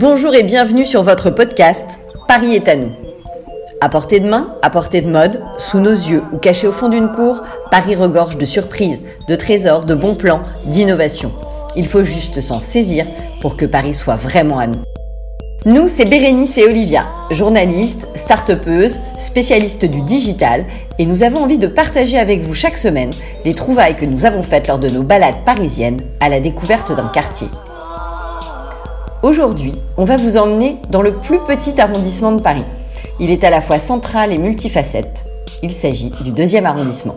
Bonjour et bienvenue sur votre podcast Paris est à nous. À portée de main, à portée de mode, sous nos yeux ou caché au fond d'une cour, Paris regorge de surprises, de trésors, de bons plans, d'innovations. Il faut juste s'en saisir pour que Paris soit vraiment à nous. Nous, c'est Bérénice et Olivia, journalistes, start-upeuses, spécialistes du digital, et nous avons envie de partager avec vous chaque semaine les trouvailles que nous avons faites lors de nos balades parisiennes à la découverte d'un quartier. Aujourd'hui, on va vous emmener dans le plus petit arrondissement de Paris. Il est à la fois central et multifacette. Il s'agit du deuxième arrondissement.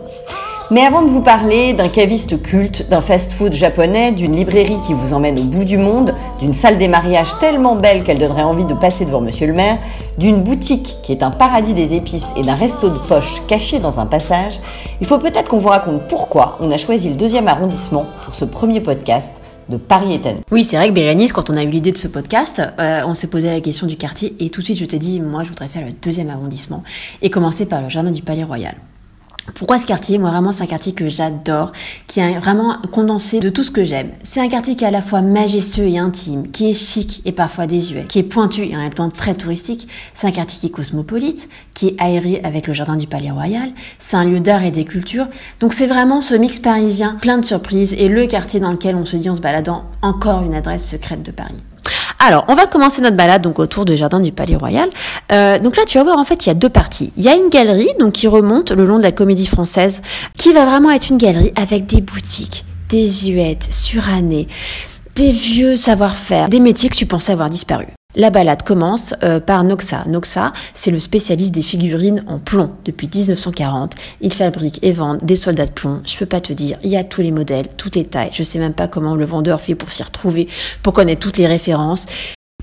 Mais avant de vous parler d'un caviste culte, d'un fast-food japonais, d'une librairie qui vous emmène au bout du monde, d'une salle des mariages tellement belle qu'elle donnerait envie de passer devant monsieur le maire, d'une boutique qui est un paradis des épices et d'un resto de poche caché dans un passage, il faut peut-être qu'on vous raconte pourquoi on a choisi le deuxième arrondissement pour ce premier podcast de Paris est Oui, c'est vrai que Bérénice, quand on a eu l'idée de ce podcast, euh, on s'est posé la question du quartier et tout de suite je t'ai dit, moi je voudrais faire le deuxième arrondissement et commencer par le jardin du Palais Royal. Pourquoi ce quartier? Moi, vraiment, c'est un quartier que j'adore, qui est vraiment condensé de tout ce que j'aime. C'est un quartier qui est à la fois majestueux et intime, qui est chic et parfois désuet, qui est pointu et en même temps très touristique. C'est un quartier qui est cosmopolite, qui est aéré avec le jardin du Palais Royal. C'est un lieu d'art et des cultures. Donc c'est vraiment ce mix parisien, plein de surprises, et le quartier dans lequel on se dit en se baladant, encore une adresse secrète de Paris. Alors, on va commencer notre balade donc autour du jardin du Palais Royal. Euh, donc là, tu vas voir, en fait, il y a deux parties. Il y a une galerie donc qui remonte le long de la Comédie Française, qui va vraiment être une galerie avec des boutiques désuètes, surannées, des vieux savoir-faire, des métiers que tu pensais avoir disparu. La balade commence euh, par Noxa. Noxa, c'est le spécialiste des figurines en plomb depuis 1940. Il fabrique et vend des soldats de plomb. Je peux pas te dire, il y a tous les modèles, toutes les tailles. Je sais même pas comment le vendeur fait pour s'y retrouver, pour connaître toutes les références.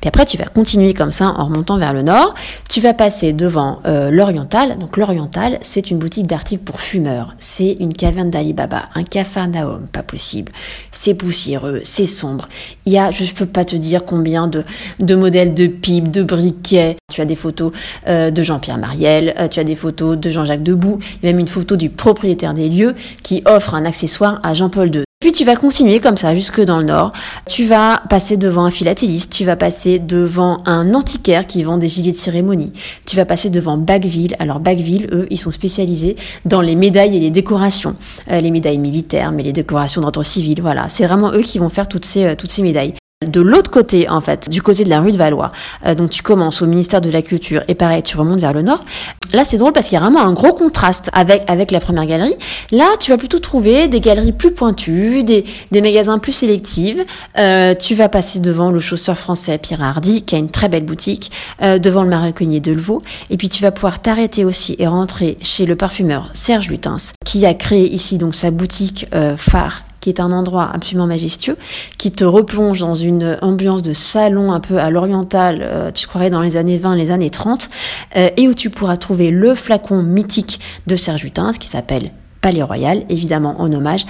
Puis après, tu vas continuer comme ça en remontant vers le nord. Tu vas passer devant euh, l'Oriental. Donc l'Oriental, c'est une boutique d'articles pour fumeurs. C'est une caverne d'Alibaba, un cafarnaum, pas possible. C'est poussiéreux, c'est sombre. Il y a, je peux pas te dire combien de, de modèles de pipes, de briquets. Tu as des photos euh, de Jean-Pierre Mariel, euh, tu as des photos de Jean-Jacques Debout, même une photo du propriétaire des lieux qui offre un accessoire à Jean-Paul II. Puis tu vas continuer comme ça jusque dans le nord. Tu vas passer devant un philatéliste, tu vas passer devant un antiquaire qui vend des gilets de cérémonie. Tu vas passer devant Bagville. Alors Bagville, eux, ils sont spécialisés dans les médailles et les décorations. Euh, les médailles militaires, mais les décorations d'ordre civil. Voilà, c'est vraiment eux qui vont faire toutes ces, euh, toutes ces médailles de l'autre côté en fait, du côté de la rue de Valois. Euh, donc tu commences au ministère de la Culture et pareil, tu remontes vers le nord. Là c'est drôle parce qu'il y a vraiment un gros contraste avec avec la première galerie. Là tu vas plutôt trouver des galeries plus pointues, des, des magasins plus sélectifs. Euh, tu vas passer devant le chausseur français Pierre Hardy qui a une très belle boutique, euh, devant le maroquinier de Levaux. Et puis tu vas pouvoir t'arrêter aussi et rentrer chez le parfumeur Serge Lutens qui a créé ici donc sa boutique phare qui est un endroit absolument majestueux, qui te replonge dans une ambiance de salon un peu à l'oriental, euh, tu croirais dans les années 20, les années 30, euh, et où tu pourras trouver le flacon mythique de Serge Lutens qui s'appelle Palais Royal, évidemment en hommage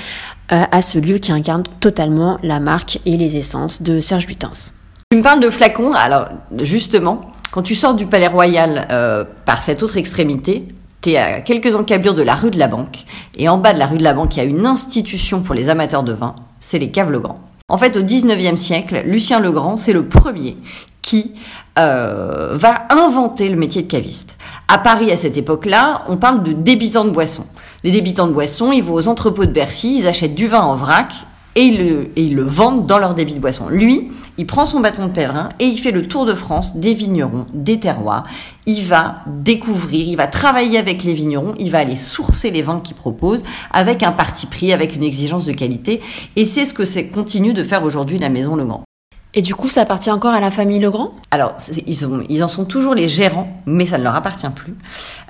euh, à ce lieu qui incarne totalement la marque et les essences de Serge Lutens. Tu me parles de flacon, alors justement, quand tu sors du Palais Royal par cette autre extrémité, tu à quelques encablures de la rue de la Banque. Et en bas de la rue de la Banque, il y a une institution pour les amateurs de vin, c'est les Caves Legrand. En fait, au 19e siècle, Lucien Legrand, c'est le premier qui euh, va inventer le métier de caviste. À Paris, à cette époque-là, on parle de débitants de boissons. Les débitants de boissons, ils vont aux entrepôts de Bercy, ils achètent du vin en vrac et ils le, et ils le vendent dans leur débit de boisson. Lui, il prend son bâton de pèlerin et il fait le tour de France des vignerons, des terroirs. Il va découvrir, il va travailler avec les vignerons, il va aller sourcer les vins qu'il propose avec un parti pris, avec une exigence de qualité. Et c'est ce que c'est continue de faire aujourd'hui la Maison Legrand. Et du coup, ça appartient encore à la famille Legrand? Alors, ils, ont, ils en sont toujours les gérants, mais ça ne leur appartient plus.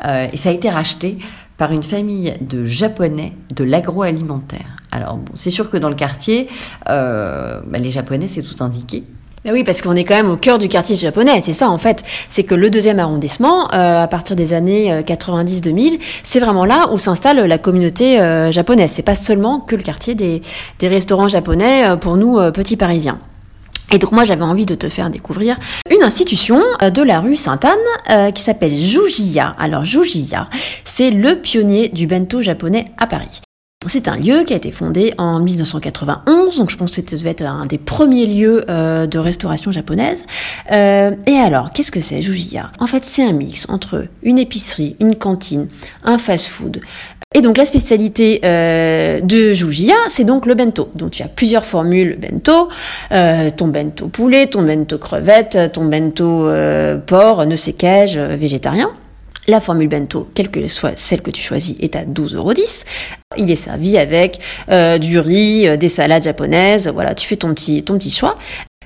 Euh, et ça a été racheté par une famille de japonais de l'agroalimentaire. Alors, bon, c'est sûr que dans le quartier, euh, bah, les japonais, c'est tout indiqué. Mais oui, parce qu'on est quand même au cœur du quartier japonais. C'est ça, en fait. C'est que le deuxième arrondissement, euh, à partir des années 90-2000, c'est vraiment là où s'installe la communauté japonaise. C'est pas seulement que le quartier des, des restaurants japonais pour nous, petits parisiens. Et donc moi j'avais envie de te faire découvrir une institution euh, de la rue Sainte-Anne euh, qui s'appelle Jujiya. Alors Jujiya, c'est le pionnier du bento japonais à Paris. C'est un lieu qui a été fondé en 1991, donc je pense que ça devait être un des premiers lieux euh, de restauration japonaise. Euh, et alors, qu'est-ce que c'est Jujiya En fait, c'est un mix entre une épicerie, une cantine, un fast-food. Et donc la spécialité euh, de Jujiya, c'est donc le bento. Donc tu as plusieurs formules bento, ton bento poulet, ton bento crevette, ton bento porc, ne sais qu'ai-je, végétarien. La formule bento, quelle que soit celle que tu choisis, est à 12,10 euros. Il est servi avec euh, du riz, euh, des salades japonaises. Voilà, tu fais ton petit, ton petit choix.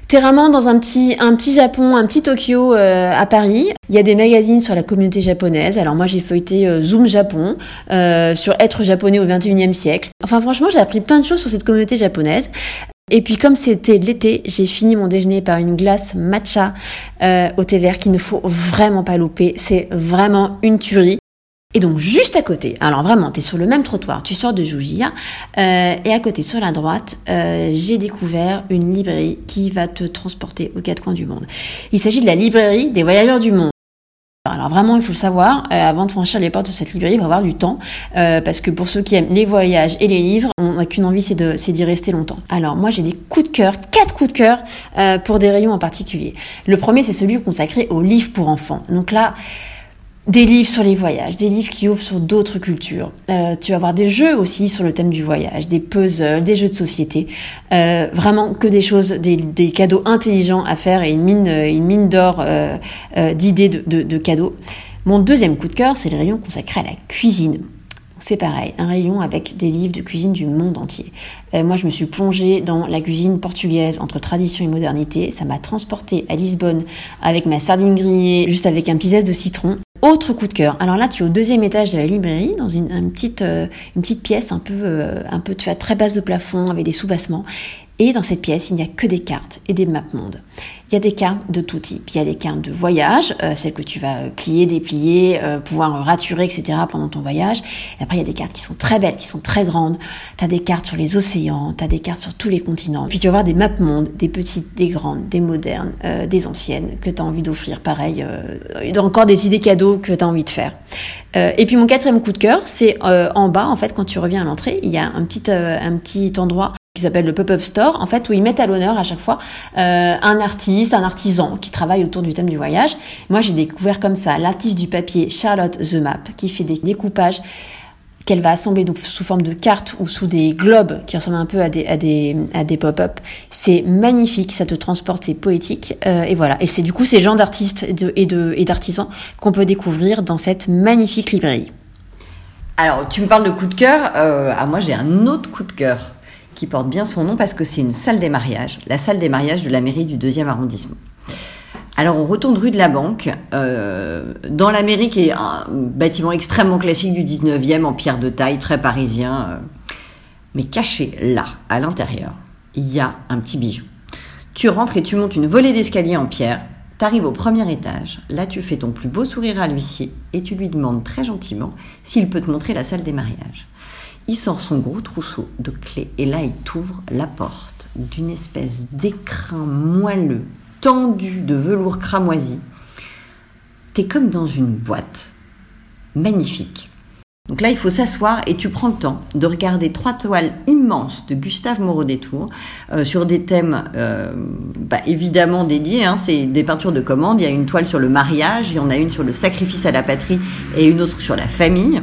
T'es vraiment dans un petit, un petit Japon, un petit Tokyo euh, à Paris. Il y a des magazines sur la communauté japonaise. Alors moi j'ai feuilleté Zoom Japon sur être japonais au 21e siècle. Enfin franchement j'ai appris plein de choses sur cette communauté japonaise. Et puis comme c'était l'été, j'ai fini mon déjeuner par une glace matcha euh, au thé vert qu'il ne faut vraiment pas louper. C'est vraiment une tuerie. Et donc juste à côté, alors vraiment, tu es sur le même trottoir, tu sors de Julia, euh, et à côté, sur la droite, euh, j'ai découvert une librairie qui va te transporter aux quatre coins du monde. Il s'agit de la librairie des voyageurs du monde. Alors vraiment, il faut le savoir, avant de franchir les portes de cette librairie, il va avoir du temps, parce que pour ceux qui aiment les voyages et les livres, on n'a qu'une envie, c'est d'y rester longtemps. Alors moi, j'ai des coups de cœur, quatre coups de cœur euh, pour des rayons en particulier. Le premier, c'est celui consacré aux livres pour enfants. Donc là, des livres sur les voyages, des livres qui ouvrent sur d'autres cultures. Euh, tu vas avoir des jeux aussi sur le thème du voyage, des puzzles, des jeux de société. Euh, vraiment que des choses, des, cadeaux intelligents à faire et une mine, une mine d'or d'idées de, de, cadeaux. Mon deuxième coup de cœur, c'est le rayon consacré à la cuisine. C'est pareil, un rayon avec des livres de cuisine du monde entier. Euh, moi, je me suis plongée dans la cuisine portugaise entre tradition et modernité. Ça m'a transportée à Lisbonne avec ma sardine grillée, juste avec un petit de citron. Autre coup de cœur. Alors là, tu es au deuxième étage de la librairie, dans une, petite, euh, une petite pièce un peu, euh, un peu, tu as très basse de plafond avec des sous-bassements. Et dans cette pièce, il n'y a que des cartes et des maps mondes. Il y a des cartes de tout type. Il y a des cartes de voyage, euh, celles que tu vas euh, plier, déplier, euh, pouvoir raturer, etc. pendant ton voyage. Et après, il y a des cartes qui sont très belles, qui sont très grandes. Tu as des cartes sur les océans, tu as des cartes sur tous les continents. Puis tu vas voir des maps mondes, des petites, des grandes, des modernes, des anciennes, que tu as envie d'offrir. Pareil, encore des idées cadeaux que tu as envie de faire. et puis mon quatrième coup de cœur, c'est en bas, en fait, quand tu reviens à l'entrée, il y a un petit, un petit endroit qui s'appelle le pop-up store, en fait, où ils mettent à l'honneur à chaque fois euh, un artiste, un artisan qui travaille autour du thème du voyage. Moi, j'ai découvert comme ça l'artiste du papier Charlotte The Map, qui fait des découpages qu'elle va assembler donc sous forme de cartes ou sous des globes qui ressemblent un peu à des, à des, pop-up. C'est magnifique, ça te transporte, c'est poétique. Euh, et voilà. Et c'est du coup ces gens d'artistes et de, et d'artisans qu'on peut découvrir dans cette magnifique librairie. Alors, tu me parles de coup de cœur. Euh, ah, moi, j'ai un autre coup de cœur qui porte bien son nom parce que c'est une salle des mariages, la salle des mariages de la mairie du deuxième arrondissement. Alors on retourne rue de la Banque, euh, dans la mairie qui est un bâtiment extrêmement classique du 19e en pierre de taille, très parisien, euh, mais caché là, à l'intérieur, il y a un petit bijou. Tu rentres et tu montes une volée d'escalier en pierre, tu arrives au premier étage, là tu fais ton plus beau sourire à l'huissier et tu lui demandes très gentiment s'il peut te montrer la salle des mariages. Il sort son gros trousseau de clés et là il t'ouvre la porte d'une espèce d'écrin moelleux, tendu de velours cramoisi. T'es comme dans une boîte. Magnifique. Donc là, il faut s'asseoir et tu prends le temps de regarder trois toiles immenses de Gustave Moreau des Tours euh, sur des thèmes euh, bah, évidemment dédiés. Hein, c'est des peintures de commande. Il y a une toile sur le mariage, il y en a une sur le sacrifice à la patrie et une autre sur la famille.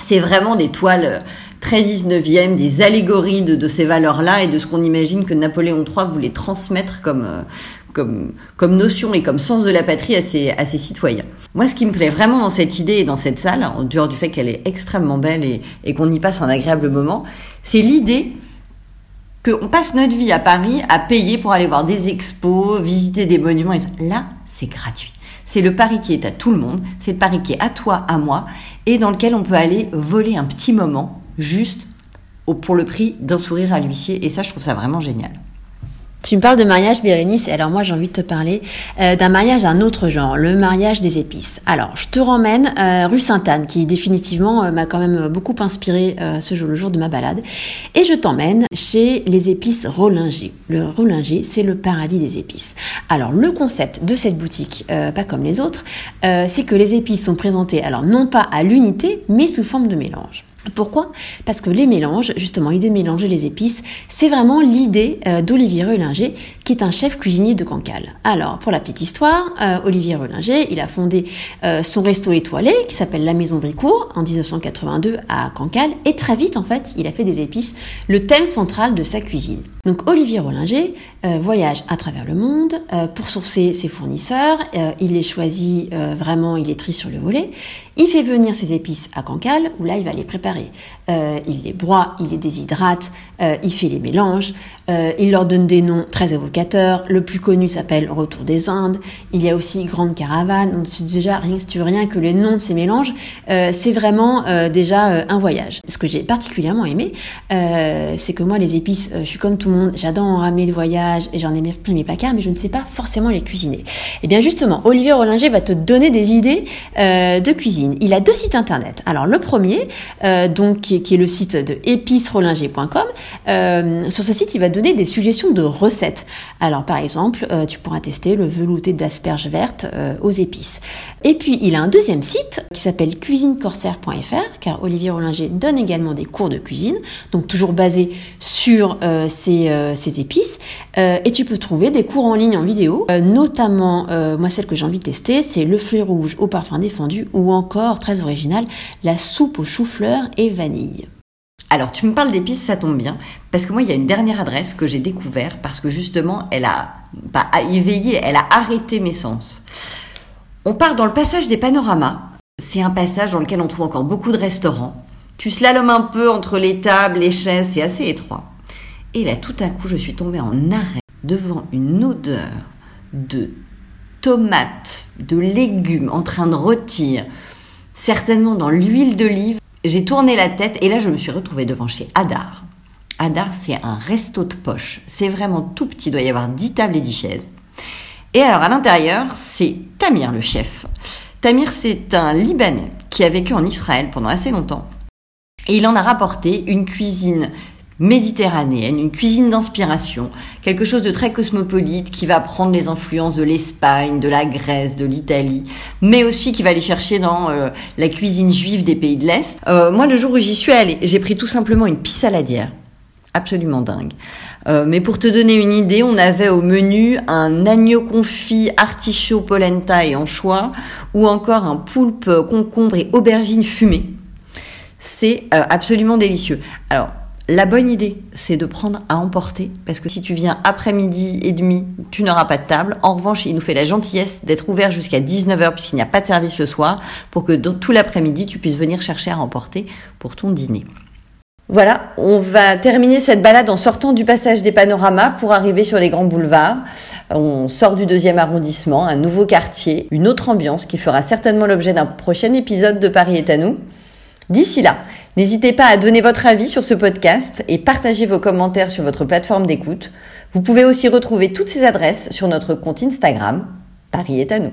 C'est vraiment des toiles euh, très 19e, des allégories de, ces valeurs-là et de ce qu'on imagine que Napoléon III voulait transmettre comme, euh, comme, notion et comme sens de la patrie à ses, citoyens. Moi, ce qui me plaît vraiment dans cette idée et dans cette salle, en dehors du fait qu'elle est extrêmement belle et, qu'on y passe un agréable moment, c'est l'idée qu'on passe notre vie à Paris à payer pour aller voir des expos, visiter des monuments. Là, c'est gratuit. C'est le Paris qui est à tout le monde, c'est le Paris qui est à toi, à moi, et dans lequel on peut aller voler un petit moment, juste pour le prix d'un sourire à l'huissier. Et ça, je trouve ça vraiment génial. Tu me parles de mariage, Bérénice, et alors moi j'ai envie de te parler euh, d'un mariage d'un autre genre, le mariage des épices. Alors, je te ramène euh, rue Sainte-Anne, qui définitivement euh, m'a quand même beaucoup inspiré ce jour, le jour de ma balade, et je t'emmène chez les épices Rollinger. Le Rollinger, c'est le paradis des épices. Alors, le concept de cette boutique, pas comme les autres, c'est que les épices sont présentées, alors non pas à l'unité, mais sous forme de mélange. Pourquoi? Parce que les mélanges, justement, l'idée de mélanger les épices, c'est vraiment l'idée euh, d'Olivier Relinger, qui est un chef cuisinier de Cancale. Alors, pour la petite histoire, euh, Olivier Relinger, il a fondé euh, son resto étoilé, qui s'appelle La Maison Bricourt, en 1982 à Cancale, et très vite, en fait, il a fait des épices le thème central de sa cuisine. Donc, Olivier Rollinger voyage à travers le monde pour sourcer ses fournisseurs, il les choisit vraiment, il les trie sur le volet, il fait venir ses épices à Cancale, où là, il va les préparer. Euh, il les broie, il les déshydrate, euh, il fait les mélanges, euh, il leur donne des noms très évocateurs. Le plus connu s'appelle Retour des Indes. Il y a aussi Grande Caravane. Donc, déjà, rien, si tu veux rien que les noms de ces mélanges, c'est vraiment déjà un voyage. Ce que j'ai particulièrement aimé, c'est que moi, les épices, je suis comme tout le monde, j'adore en ramener de voyage et j'en ai plein mes placards, mais je ne sais pas forcément les cuisiner. Et eh bien justement, Olivier Rollinger va te donner des idées de cuisine. Il a deux sites internet. Alors le premier, euh, donc qui est, le site de épicerolinger.com. Euh, sur ce site, il va donner des suggestions de recettes. Alors par exemple, euh, tu pourras tester le velouté d'asperges vertes aux épices. Et puis il a un deuxième site qui s'appelle cuisinecorsaire.fr, car Olivier Rollinger donne également des cours de cuisine, donc toujours basé sur ces, ces, épices. et tu peux trouver des cours en ligne en vidéo, notamment moi celle que j'ai envie de tester, c'est le fruit rouge au parfum défendu ou encore très original, la soupe aux choux-fleurs et vanille. Alors, tu me parles d'épices, ça tombe bien, parce que moi, il y a une dernière adresse que j'ai découvert, parce que justement, elle a pas éveillé, elle a arrêté mes sens. On part dans le passage des panoramas. C'est un passage dans lequel on trouve encore beaucoup de restaurants. Tu slalomes un peu entre les tables, les chaises, c'est assez étroit. Et là, tout d'un coup, je suis tombée en arrêt devant une odeur de tomates, de légumes en train de rôtir, certainement dans l'huile d'olive. J'ai tourné la tête et là je me suis retrouvée devant chez Hadar. Hadar, c'est un resto de poche. C'est vraiment tout petit, il doit y avoir 10 tables et 10 chaises. Et alors à l'intérieur, c'est Tamir le chef. Tamir, c'est un Libanais qui a vécu en Israël pendant assez longtemps. Et il en a rapporté une cuisine méditerranéenne, une cuisine d'inspiration, quelque chose de très cosmopolite qui va prendre les influences de l'Espagne, de la Grèce, de l'Italie, mais aussi qui va aller chercher dans euh, la cuisine juive des pays de l'Est. Euh, moi, le jour où j'y suis allée, j'ai pris tout simplement une pisse saladière. Absolument dingue. Euh, mais pour te donner une idée, on avait au menu un agneau confit, artichaut, polenta et anchois, ou encore un poulpe, concombre et aubergine fumée. C'est absolument délicieux. Alors, la bonne idée, c'est de prendre à emporter, parce que si tu viens après-midi et demi, tu n'auras pas de table. En revanche, il nous fait la gentillesse d'être ouvert jusqu'à 19h, puisqu'il n'y a pas de service le soir, pour que tout l'après-midi, tu puisses venir chercher à emporter pour ton dîner. Voilà, on va terminer cette balade en sortant du passage des panoramas pour arriver sur les grands boulevards. On sort du deuxième arrondissement, un nouveau quartier, une autre ambiance qui fera certainement l'objet d'un prochain épisode de Paris est à nous. D'ici là, N'hésitez pas à donner votre avis sur ce podcast et partager vos commentaires sur votre plateforme d'écoute. Vous pouvez aussi retrouver toutes ces adresses sur notre compte Instagram. Paris est à nous.